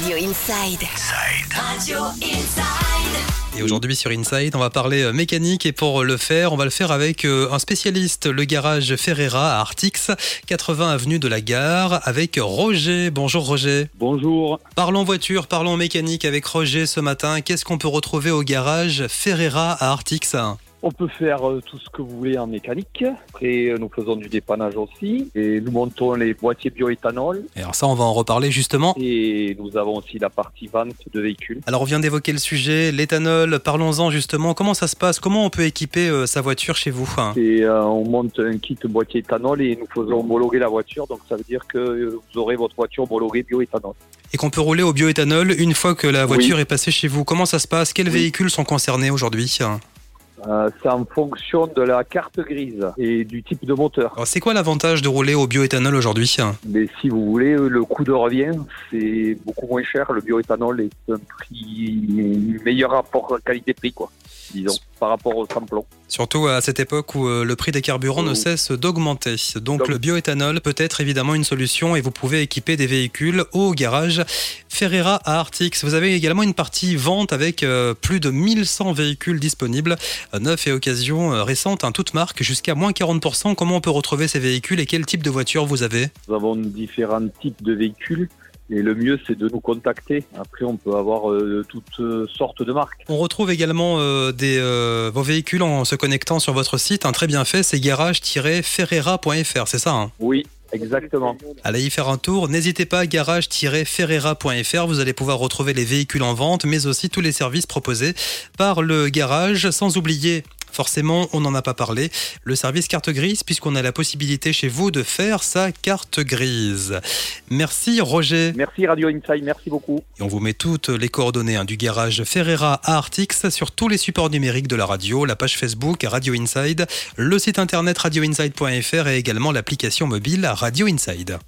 Radio Inside. Radio Inside. Et aujourd'hui sur Inside, on va parler euh, mécanique et pour le faire, on va le faire avec euh, un spécialiste, le garage Ferreira à Artix, 80 avenue de la Gare, avec Roger. Bonjour Roger. Bonjour. Parlons voiture, parlons mécanique avec Roger ce matin. Qu'est-ce qu'on peut retrouver au garage Ferreira à Artix? On peut faire euh, tout ce que vous voulez en mécanique. Après, euh, nous faisons du dépannage aussi. Et nous montons les boîtiers bioéthanol. Et alors ça, on va en reparler justement. Et nous avons aussi la partie vente de véhicules. Alors on vient d'évoquer le sujet, l'éthanol, parlons-en justement. Comment ça se passe? Comment on peut équiper euh, sa voiture chez vous? Et euh, on monte un kit boîtier éthanol et nous faisons homologuer la voiture. Donc ça veut dire que vous aurez votre voiture homologuée bioéthanol. Et qu'on peut rouler au bioéthanol une fois que la Oui. voiture est passée chez vous. Comment ça se passe? Quels Oui. véhicules sont concernés aujourd'hui? Euh, c'est en fonction de la carte grise et du type de moteur. Alors c'est quoi l'avantage de rouler au bioéthanol aujourd'hui Mais si vous voulez, le coût de revient, c'est beaucoup moins cher. Le bioéthanol est un prix meilleur rapport qualité-prix, quoi. Disons, par rapport au samplon. Surtout à cette époque où euh, le prix des carburants ne cesse d'augmenter. Donc Donc- le bioéthanol peut être évidemment une solution et vous pouvez équiper des véhicules au garage Ferreira à Artix. Vous avez également une partie vente avec euh, plus de 1100 véhicules disponibles, euh, neufs et occasions euh, récentes, hein, toutes marques, jusqu'à moins 40%. Comment on peut retrouver ces véhicules et quel type de voiture vous avez? Nous avons différents types de véhicules. Et le mieux, c'est de nous contacter. Après, on peut avoir euh, toutes euh, sortes de marques. On retrouve également euh, des, vos véhicules en se connectant sur votre site, un très bien fait, c'est garage-ferreira.fr, c'est ça hein? Oui, exactement. Allez y faire un tour. N'hésitez pas, garage-ferreira.fr. Vous allez pouvoir retrouver les véhicules en vente, mais aussi tous les services proposés par le garage. Sans oublier, forcément, on n'en a pas parlé, le service carte grise, puisqu'on a la possibilité chez vous de faire sa carte grise. Merci Roger. Merci Radio Inside, merci beaucoup. Et on vous met toutes les coordonnées hein, du garage Ferreira à Artix sur tous les supports numériques de la radio, la page Facebook Radio Inside, le site internet radioinside.fr et également l'application mobile Radio Inside.